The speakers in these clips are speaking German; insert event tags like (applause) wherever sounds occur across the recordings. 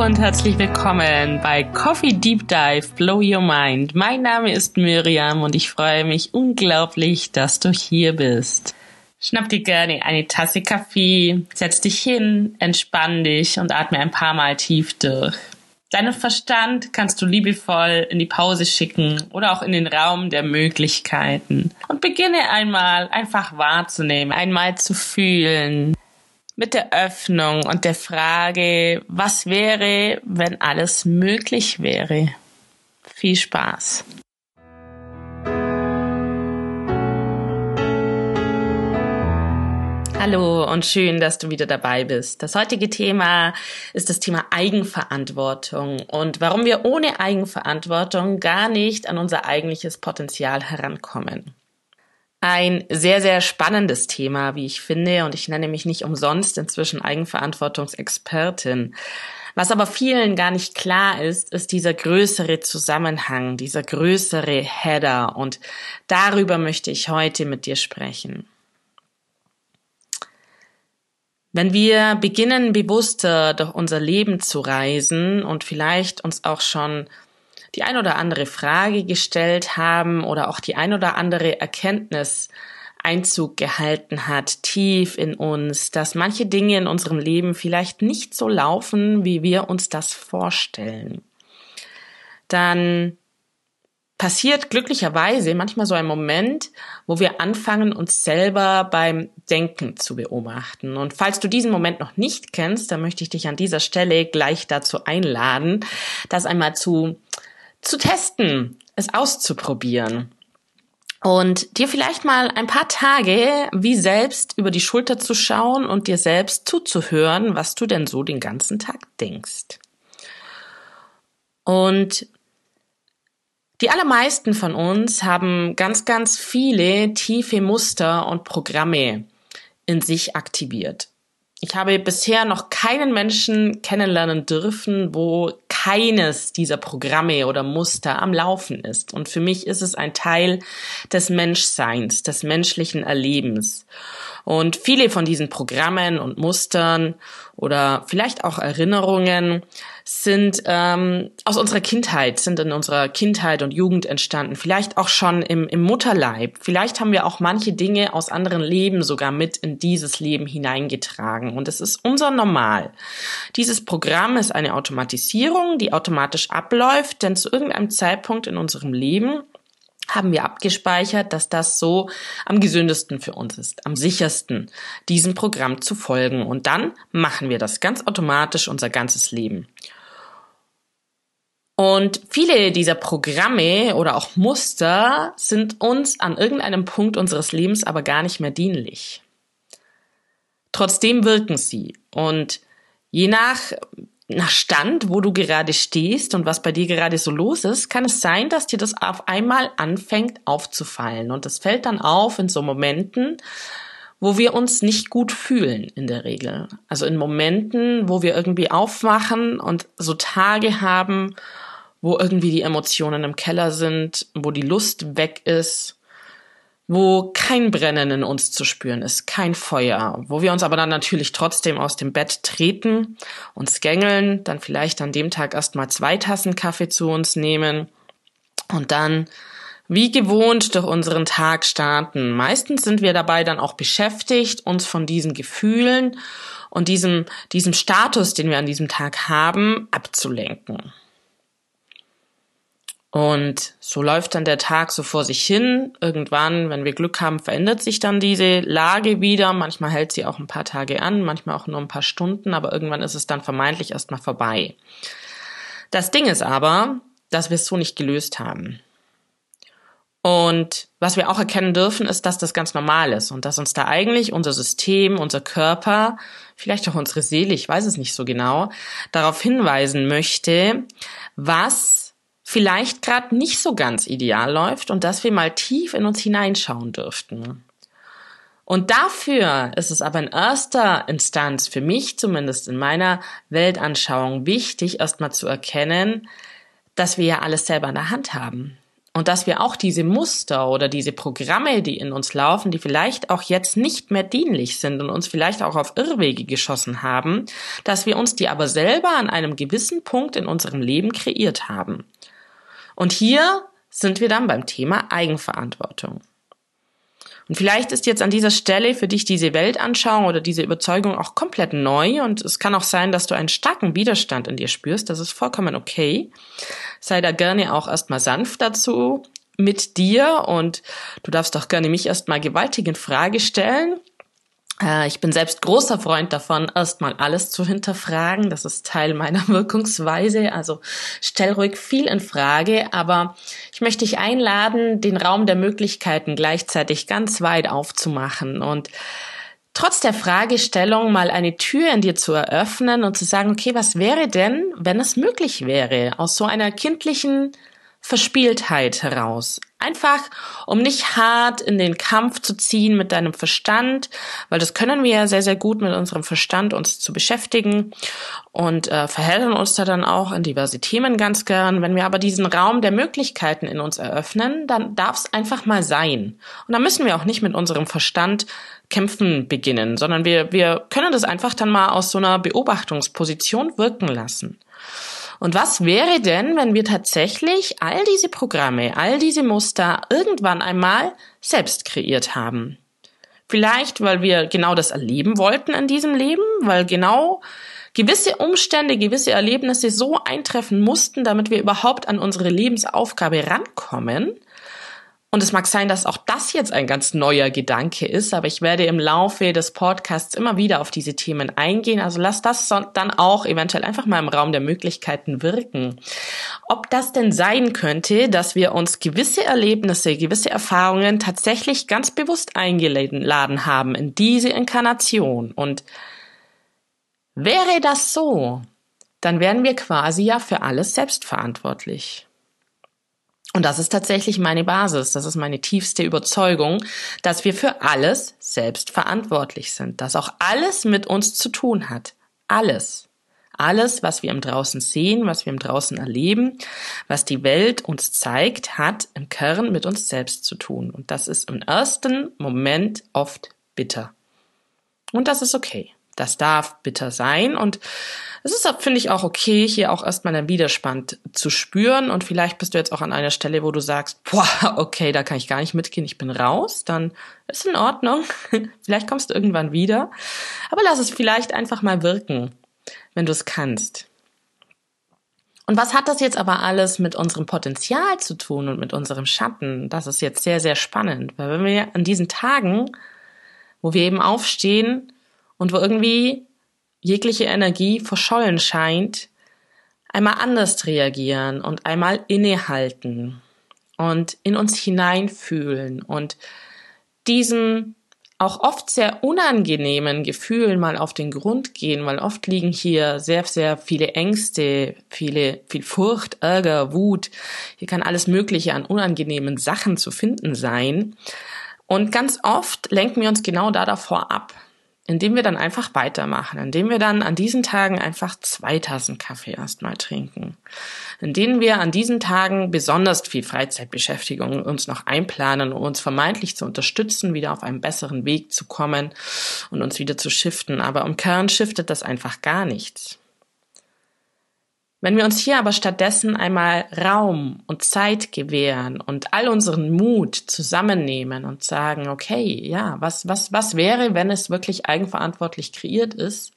Und herzlich willkommen bei Coffee Deep Dive Blow Your Mind. Mein Name ist Miriam und ich freue mich unglaublich, dass du hier bist. Schnapp dir gerne eine Tasse Kaffee, setz dich hin, entspann dich und atme ein paar Mal tief durch. Deinen Verstand kannst du liebevoll in die Pause schicken oder auch in den Raum der Möglichkeiten und beginne einmal einfach wahrzunehmen, einmal zu fühlen, mit der Öffnung und der Frage, was wäre, wenn alles möglich wäre. Viel Spaß. Hallo und schön, dass du wieder dabei bist. Das heutige Thema ist das Thema Eigenverantwortung und warum wir ohne Eigenverantwortung gar nicht an unser eigentliches Potenzial herankommen. Ein sehr, sehr spannendes Thema, wie ich finde, und ich nenne mich nicht umsonst inzwischen Eigenverantwortungsexpertin. Was aber vielen gar nicht klar ist, ist dieser größere Zusammenhang, dieser größere Header, und darüber möchte ich heute mit dir sprechen. Wenn wir beginnen, bewusster durch unser Leben zu reisen und vielleicht uns auch schon die ein oder andere Frage gestellt haben oder auch die ein oder andere Erkenntnis Einzug gehalten hat, tief in uns, dass manche Dinge in unserem Leben vielleicht nicht so laufen, wie wir uns das vorstellen, dann passiert glücklicherweise manchmal so ein Moment, wo wir anfangen, uns selber beim Denken zu beobachten. Und falls du diesen Moment noch nicht kennst, dann möchte ich dich an dieser Stelle gleich dazu einladen, das einmal zu zu testen, es auszuprobieren und dir vielleicht mal ein paar Tage wie selbst über die Schulter zu schauen und dir selbst zuzuhören, was du denn so den ganzen Tag denkst. Und die allermeisten von uns haben ganz, ganz viele tiefe Muster und Programme in sich aktiviert. Ich habe bisher noch keinen Menschen kennenlernen dürfen, wo keines dieser Programme oder Muster am Laufen ist. Und für mich ist es ein Teil des Menschseins, des menschlichen Erlebens. Und viele von diesen Programmen und Mustern oder vielleicht auch Erinnerungen sind ähm, aus unserer Kindheit, sind in unserer Kindheit und Jugend entstanden. Vielleicht auch schon im, im Mutterleib. Vielleicht haben wir auch manche Dinge aus anderen Leben sogar mit in dieses Leben hineingetragen. Und es ist unser Normal. Dieses Programm ist eine Automatisierung, die automatisch abläuft, denn zu irgendeinem Zeitpunkt in unserem Leben haben wir abgespeichert, dass das so am gesündesten für uns ist, am sichersten, diesem Programm zu folgen. Und dann machen wir das ganz automatisch unser ganzes Leben. Und viele dieser Programme oder auch Muster sind uns an irgendeinem Punkt unseres Lebens aber gar nicht mehr dienlich. Trotzdem wirken sie. Und je nach nach Stand, wo du gerade stehst und was bei dir gerade so los ist, kann es sein, dass dir das auf einmal anfängt aufzufallen. Und das fällt dann auf in so Momenten, wo wir uns nicht gut fühlen in der Regel. Also in Momenten, wo wir irgendwie aufwachen und so Tage haben, wo irgendwie die Emotionen im Keller sind, wo die Lust weg ist wo kein Brennen in uns zu spüren ist, kein Feuer, wo wir uns aber dann natürlich trotzdem aus dem Bett treten, uns gängeln, dann vielleicht an dem Tag erstmal zwei Tassen Kaffee zu uns nehmen und dann wie gewohnt durch unseren Tag starten. Meistens sind wir dabei dann auch beschäftigt, uns von diesen Gefühlen und diesem, diesem Status, den wir an diesem Tag haben, abzulenken. Und so läuft dann der Tag so vor sich hin. Irgendwann, wenn wir Glück haben, verändert sich dann diese Lage wieder. Manchmal hält sie auch ein paar Tage an, manchmal auch nur ein paar Stunden, aber irgendwann ist es dann vermeintlich erstmal vorbei. Das Ding ist aber, dass wir es so nicht gelöst haben. Und was wir auch erkennen dürfen, ist, dass das ganz normal ist und dass uns da eigentlich unser System, unser Körper, vielleicht auch unsere Seele, ich weiß es nicht so genau, darauf hinweisen möchte, was vielleicht gerade nicht so ganz ideal läuft und dass wir mal tief in uns hineinschauen dürften. Und dafür ist es aber in erster Instanz für mich zumindest in meiner Weltanschauung wichtig, erstmal zu erkennen, dass wir ja alles selber in der Hand haben. Und dass wir auch diese Muster oder diese Programme, die in uns laufen, die vielleicht auch jetzt nicht mehr dienlich sind und uns vielleicht auch auf Irrwege geschossen haben, dass wir uns die aber selber an einem gewissen Punkt in unserem Leben kreiert haben. Und hier sind wir dann beim Thema Eigenverantwortung. Und vielleicht ist jetzt an dieser Stelle für dich diese Weltanschauung oder diese Überzeugung auch komplett neu und es kann auch sein, dass du einen starken Widerstand in dir spürst. Das ist vollkommen okay. Sei da gerne auch erstmal sanft dazu mit dir und du darfst auch gerne mich erstmal gewaltig in Frage stellen ich bin selbst großer Freund davon, erstmal alles zu hinterfragen. Das ist Teil meiner (laughs) Wirkungsweise. Also stell ruhig viel in Frage, aber ich möchte dich einladen, den Raum der Möglichkeiten gleichzeitig ganz weit aufzumachen und trotz der Fragestellung mal eine Tür in dir zu eröffnen und zu sagen, okay, was wäre denn, wenn es möglich wäre, aus so einer kindlichen Verspieltheit heraus. Einfach, um nicht hart in den Kampf zu ziehen mit deinem Verstand, weil das können wir ja sehr, sehr gut mit unserem Verstand uns zu beschäftigen und äh, verheddern uns da dann auch in diverse Themen ganz gern. Wenn wir aber diesen Raum der Möglichkeiten in uns eröffnen, dann darf es einfach mal sein. Und dann müssen wir auch nicht mit unserem Verstand kämpfen beginnen, sondern wir, wir können das einfach dann mal aus so einer Beobachtungsposition wirken lassen. Und was wäre denn, wenn wir tatsächlich all diese Programme, all diese Muster irgendwann einmal selbst kreiert haben? Vielleicht, weil wir genau das erleben wollten in diesem Leben, weil genau gewisse Umstände, gewisse Erlebnisse so eintreffen mussten, damit wir überhaupt an unsere Lebensaufgabe rankommen. Und es mag sein, dass auch das jetzt ein ganz neuer Gedanke ist, aber ich werde im Laufe des Podcasts immer wieder auf diese Themen eingehen. Also lass das dann auch eventuell einfach mal im Raum der Möglichkeiten wirken. Ob das denn sein könnte, dass wir uns gewisse Erlebnisse, gewisse Erfahrungen tatsächlich ganz bewusst eingeladen haben in diese Inkarnation. Und wäre das so, dann wären wir quasi ja für alles selbstverantwortlich. Und das ist tatsächlich meine Basis, das ist meine tiefste Überzeugung, dass wir für alles selbst verantwortlich sind, dass auch alles mit uns zu tun hat. Alles. Alles, was wir im Draußen sehen, was wir im Draußen erleben, was die Welt uns zeigt, hat im Kern mit uns selbst zu tun. Und das ist im ersten Moment oft bitter. Und das ist okay. Das darf bitter sein und es ist, finde ich, auch okay, hier auch erstmal einen Widerspann zu spüren. Und vielleicht bist du jetzt auch an einer Stelle, wo du sagst, boah, (laughs) okay, da kann ich gar nicht mitgehen, ich bin raus. Dann ist in Ordnung. (laughs) vielleicht kommst du irgendwann wieder. Aber lass es vielleicht einfach mal wirken, wenn du es kannst. Und was hat das jetzt aber alles mit unserem Potenzial zu tun und mit unserem Schatten? Das ist jetzt sehr, sehr spannend, weil wenn wir an diesen Tagen, wo wir eben aufstehen und wo irgendwie jegliche Energie verschollen scheint, einmal anders reagieren und einmal innehalten und in uns hineinfühlen und diesem auch oft sehr unangenehmen Gefühlen mal auf den Grund gehen, weil oft liegen hier sehr, sehr viele Ängste, viele, viel Furcht, Ärger, Wut. Hier kann alles Mögliche an unangenehmen Sachen zu finden sein. Und ganz oft lenken wir uns genau da davor ab, indem wir dann einfach weitermachen, indem wir dann an diesen Tagen einfach zwei Tassen Kaffee erstmal trinken, indem wir an diesen Tagen besonders viel Freizeitbeschäftigung uns noch einplanen, um uns vermeintlich zu unterstützen, wieder auf einen besseren Weg zu kommen und uns wieder zu shiften. Aber im Kern shiftet das einfach gar nichts. Wenn wir uns hier aber stattdessen einmal Raum und Zeit gewähren und all unseren Mut zusammennehmen und sagen, okay, ja, was, was, was wäre, wenn es wirklich eigenverantwortlich kreiert ist?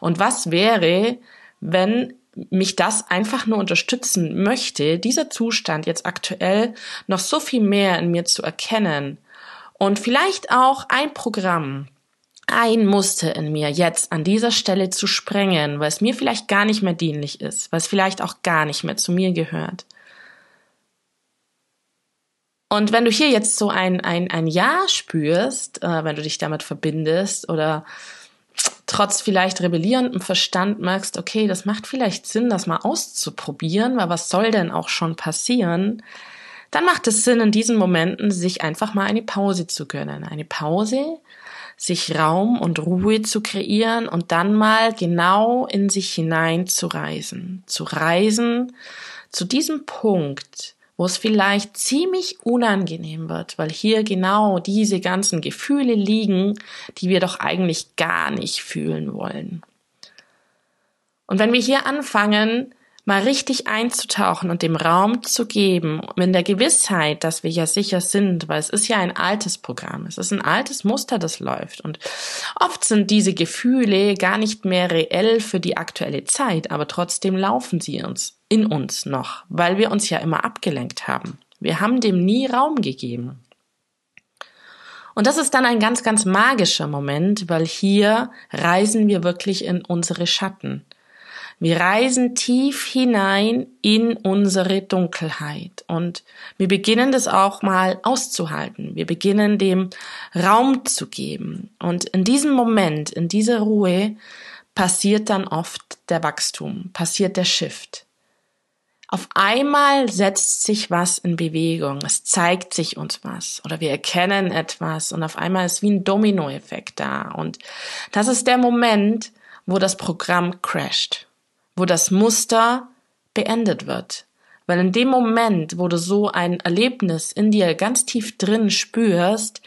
Und was wäre, wenn mich das einfach nur unterstützen möchte, dieser Zustand jetzt aktuell noch so viel mehr in mir zu erkennen und vielleicht auch ein Programm, ein Muster in mir jetzt an dieser Stelle zu sprengen, weil es mir vielleicht gar nicht mehr dienlich ist, weil es vielleicht auch gar nicht mehr zu mir gehört. Und wenn du hier jetzt so ein, ein, ein Ja spürst, äh, wenn du dich damit verbindest oder trotz vielleicht rebellierendem Verstand merkst, okay, das macht vielleicht Sinn, das mal auszuprobieren, weil was soll denn auch schon passieren? Dann macht es Sinn, in diesen Momenten sich einfach mal eine Pause zu gönnen. Eine Pause, sich Raum und Ruhe zu kreieren und dann mal genau in sich hinein zu reisen. Zu reisen zu diesem Punkt, wo es vielleicht ziemlich unangenehm wird, weil hier genau diese ganzen Gefühle liegen, die wir doch eigentlich gar nicht fühlen wollen. Und wenn wir hier anfangen, mal richtig einzutauchen und dem Raum zu geben, in der Gewissheit, dass wir ja sicher sind, weil es ist ja ein altes Programm, es ist ein altes Muster, das läuft. Und oft sind diese Gefühle gar nicht mehr reell für die aktuelle Zeit, aber trotzdem laufen sie uns in uns noch, weil wir uns ja immer abgelenkt haben. Wir haben dem nie Raum gegeben. Und das ist dann ein ganz, ganz magischer Moment, weil hier reisen wir wirklich in unsere Schatten. Wir reisen tief hinein in unsere Dunkelheit und wir beginnen das auch mal auszuhalten. Wir beginnen dem Raum zu geben. Und in diesem Moment, in dieser Ruhe, passiert dann oft der Wachstum, passiert der Shift. Auf einmal setzt sich was in Bewegung, es zeigt sich uns was oder wir erkennen etwas und auf einmal ist wie ein Dominoeffekt da. Und das ist der Moment, wo das Programm crasht wo das Muster beendet wird. Weil in dem Moment, wo du so ein Erlebnis in dir ganz tief drin spürst,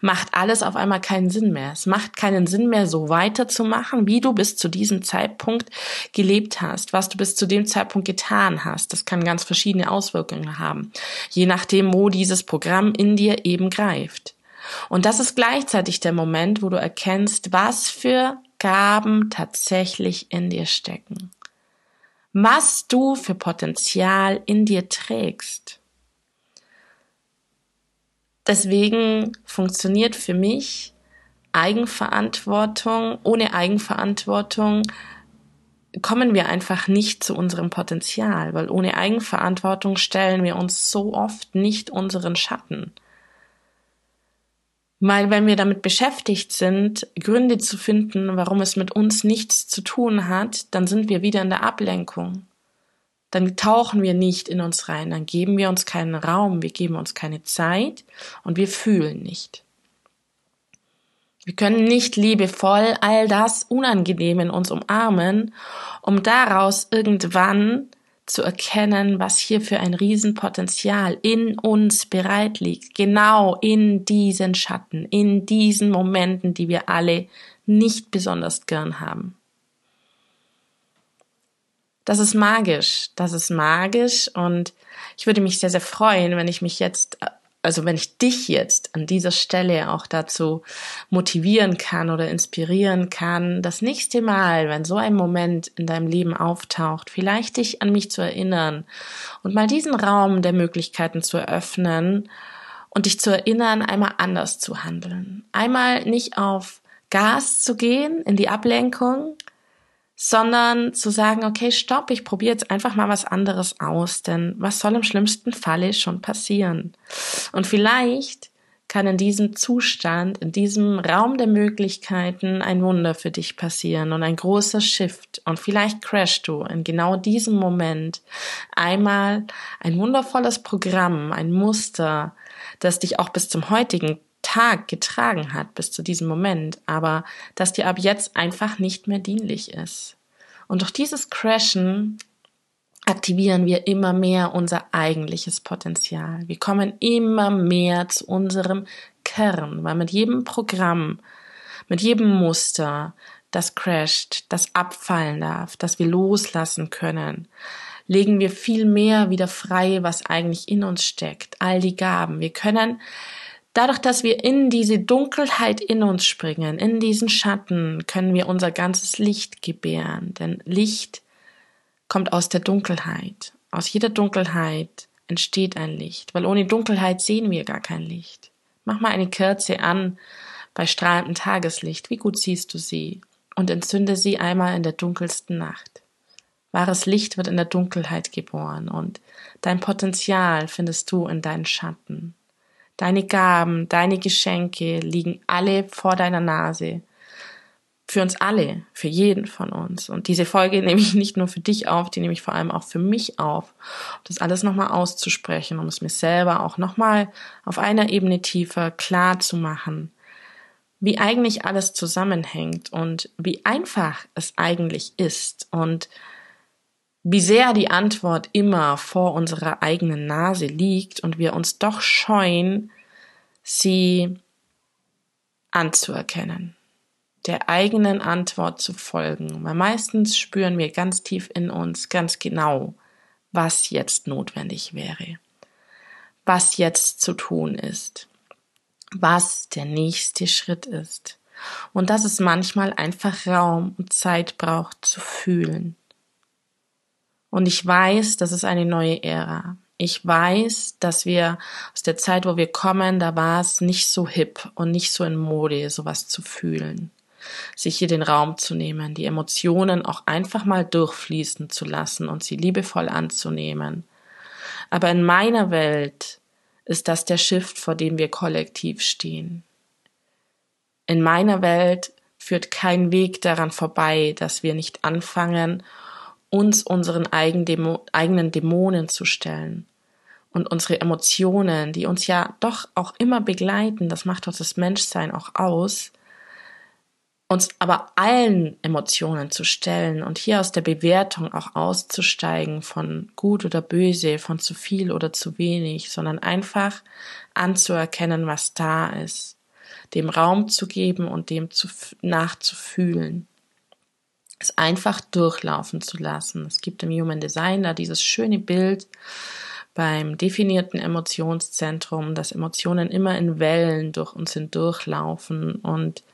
macht alles auf einmal keinen Sinn mehr. Es macht keinen Sinn mehr, so weiterzumachen, wie du bis zu diesem Zeitpunkt gelebt hast, was du bis zu dem Zeitpunkt getan hast. Das kann ganz verschiedene Auswirkungen haben, je nachdem, wo dieses Programm in dir eben greift. Und das ist gleichzeitig der Moment, wo du erkennst, was für Gaben tatsächlich in dir stecken was du für Potenzial in dir trägst. Deswegen funktioniert für mich Eigenverantwortung. Ohne Eigenverantwortung kommen wir einfach nicht zu unserem Potenzial, weil ohne Eigenverantwortung stellen wir uns so oft nicht unseren Schatten. Weil wenn wir damit beschäftigt sind, Gründe zu finden, warum es mit uns nichts zu tun hat, dann sind wir wieder in der Ablenkung. Dann tauchen wir nicht in uns rein, dann geben wir uns keinen Raum, wir geben uns keine Zeit und wir fühlen nicht. Wir können nicht liebevoll all das Unangenehm in uns umarmen, um daraus irgendwann zu erkennen, was hier für ein Riesenpotenzial in uns bereit liegt. Genau in diesen Schatten, in diesen Momenten, die wir alle nicht besonders gern haben. Das ist magisch, das ist magisch und ich würde mich sehr, sehr freuen, wenn ich mich jetzt also wenn ich dich jetzt an dieser Stelle auch dazu motivieren kann oder inspirieren kann, das nächste Mal, wenn so ein Moment in deinem Leben auftaucht, vielleicht dich an mich zu erinnern und mal diesen Raum der Möglichkeiten zu eröffnen und dich zu erinnern, einmal anders zu handeln. Einmal nicht auf Gas zu gehen, in die Ablenkung, sondern zu sagen, okay, stopp, ich probiere jetzt einfach mal was anderes aus, denn was soll im schlimmsten Falle schon passieren? Und vielleicht kann in diesem Zustand, in diesem Raum der Möglichkeiten ein Wunder für dich passieren und ein großer Shift. Und vielleicht crashst du in genau diesem Moment einmal ein wundervolles Programm, ein Muster, das dich auch bis zum heutigen Tag getragen hat bis zu diesem Moment, aber das dir ab jetzt einfach nicht mehr dienlich ist. Und durch dieses Crashen aktivieren wir immer mehr unser eigentliches Potenzial. Wir kommen immer mehr zu unserem Kern, weil mit jedem Programm, mit jedem Muster, das crasht, das abfallen darf, das wir loslassen können, legen wir viel mehr wieder frei, was eigentlich in uns steckt, all die Gaben. Wir können Dadurch, dass wir in diese Dunkelheit in uns springen, in diesen Schatten, können wir unser ganzes Licht gebären. Denn Licht kommt aus der Dunkelheit. Aus jeder Dunkelheit entsteht ein Licht, weil ohne Dunkelheit sehen wir gar kein Licht. Mach mal eine Kerze an bei strahlendem Tageslicht. Wie gut siehst du sie? Und entzünde sie einmal in der dunkelsten Nacht. Wahres Licht wird in der Dunkelheit geboren und dein Potenzial findest du in deinen Schatten. Deine Gaben, deine Geschenke liegen alle vor deiner Nase. Für uns alle, für jeden von uns. Und diese Folge (laughs) nehme ich nicht nur für dich auf, die nehme ich vor allem auch für mich auf, um das alles nochmal auszusprechen, um es mir selber auch nochmal auf einer Ebene tiefer klar zu machen, wie eigentlich alles zusammenhängt und wie einfach es eigentlich ist und wie sehr die Antwort immer vor unserer eigenen Nase liegt und wir uns doch scheuen, sie anzuerkennen, der eigenen Antwort zu folgen. Weil meistens spüren wir ganz tief in uns ganz genau, was jetzt notwendig wäre, was jetzt zu tun ist, was der nächste Schritt ist. Und dass es manchmal einfach Raum und Zeit braucht zu fühlen, und ich weiß, das ist eine neue Ära. Ich weiß, dass wir aus der Zeit, wo wir kommen, da war es nicht so hip und nicht so in Mode, sowas zu fühlen. Sich hier den Raum zu nehmen, die Emotionen auch einfach mal durchfließen zu lassen und sie liebevoll anzunehmen. Aber in meiner Welt ist das der Shift, vor dem wir kollektiv stehen. In meiner Welt führt kein Weg daran vorbei, dass wir nicht anfangen, uns unseren eigenen Dämonen zu stellen. Und unsere Emotionen, die uns ja doch auch immer begleiten, das macht doch das Menschsein auch aus, uns aber allen Emotionen zu stellen und hier aus der Bewertung auch auszusteigen von gut oder böse, von zu viel oder zu wenig, sondern einfach anzuerkennen, was da ist, dem Raum zu geben und dem zu, nachzufühlen es einfach durchlaufen zu lassen. Es gibt im Human Design da dieses schöne Bild beim definierten Emotionszentrum, dass Emotionen immer in Wellen durch uns hindurchlaufen und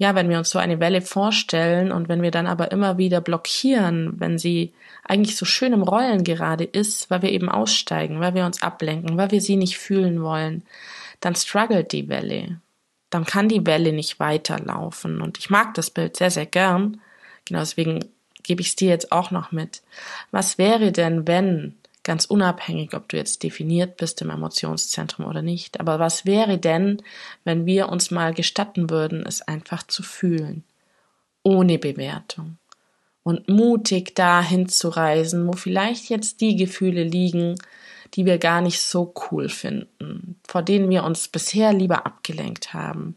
ja, wenn wir uns so eine Welle vorstellen und wenn wir dann aber immer wieder blockieren, wenn sie eigentlich so schön im Rollen gerade ist, weil wir eben aussteigen, weil wir uns ablenken, weil wir sie nicht fühlen wollen, dann struggelt die Welle. Dann kann die Welle nicht weiterlaufen. Und ich mag das Bild sehr, sehr gern, Genau deswegen gebe ich es dir jetzt auch noch mit. Was wäre denn, wenn, ganz unabhängig, ob du jetzt definiert bist im Emotionszentrum oder nicht, aber was wäre denn, wenn wir uns mal gestatten würden, es einfach zu fühlen, ohne Bewertung und mutig dahin zu reisen, wo vielleicht jetzt die Gefühle liegen, die wir gar nicht so cool finden, vor denen wir uns bisher lieber abgelenkt haben.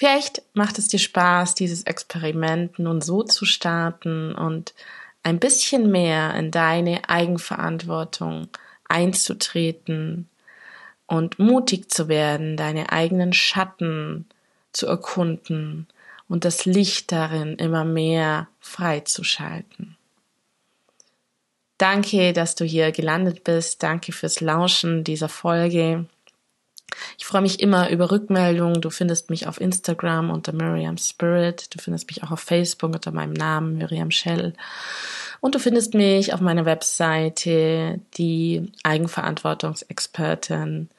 Vielleicht macht es dir Spaß, dieses Experiment nun so zu starten und ein bisschen mehr in deine Eigenverantwortung einzutreten und mutig zu werden, deine eigenen Schatten zu erkunden und das Licht darin immer mehr freizuschalten. Danke, dass du hier gelandet bist. Danke fürs Lauschen dieser Folge. Ich freue mich immer über Rückmeldungen. Du findest mich auf Instagram unter Miriam Spirit. Du findest mich auch auf Facebook unter meinem Namen Miriam Shell. Und du findest mich auf meiner Webseite, die Eigenverantwortungsexpertin.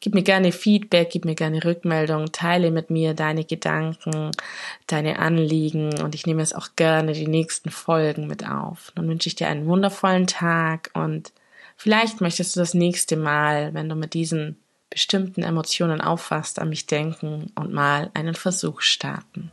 Gib mir gerne Feedback, gib mir gerne Rückmeldung, teile mit mir deine Gedanken, deine Anliegen und ich nehme es auch gerne die nächsten Folgen mit auf. Dann wünsche ich dir einen wundervollen Tag und vielleicht möchtest du das nächste Mal, wenn du mit diesen bestimmten Emotionen auffasst, an mich denken und mal einen Versuch starten.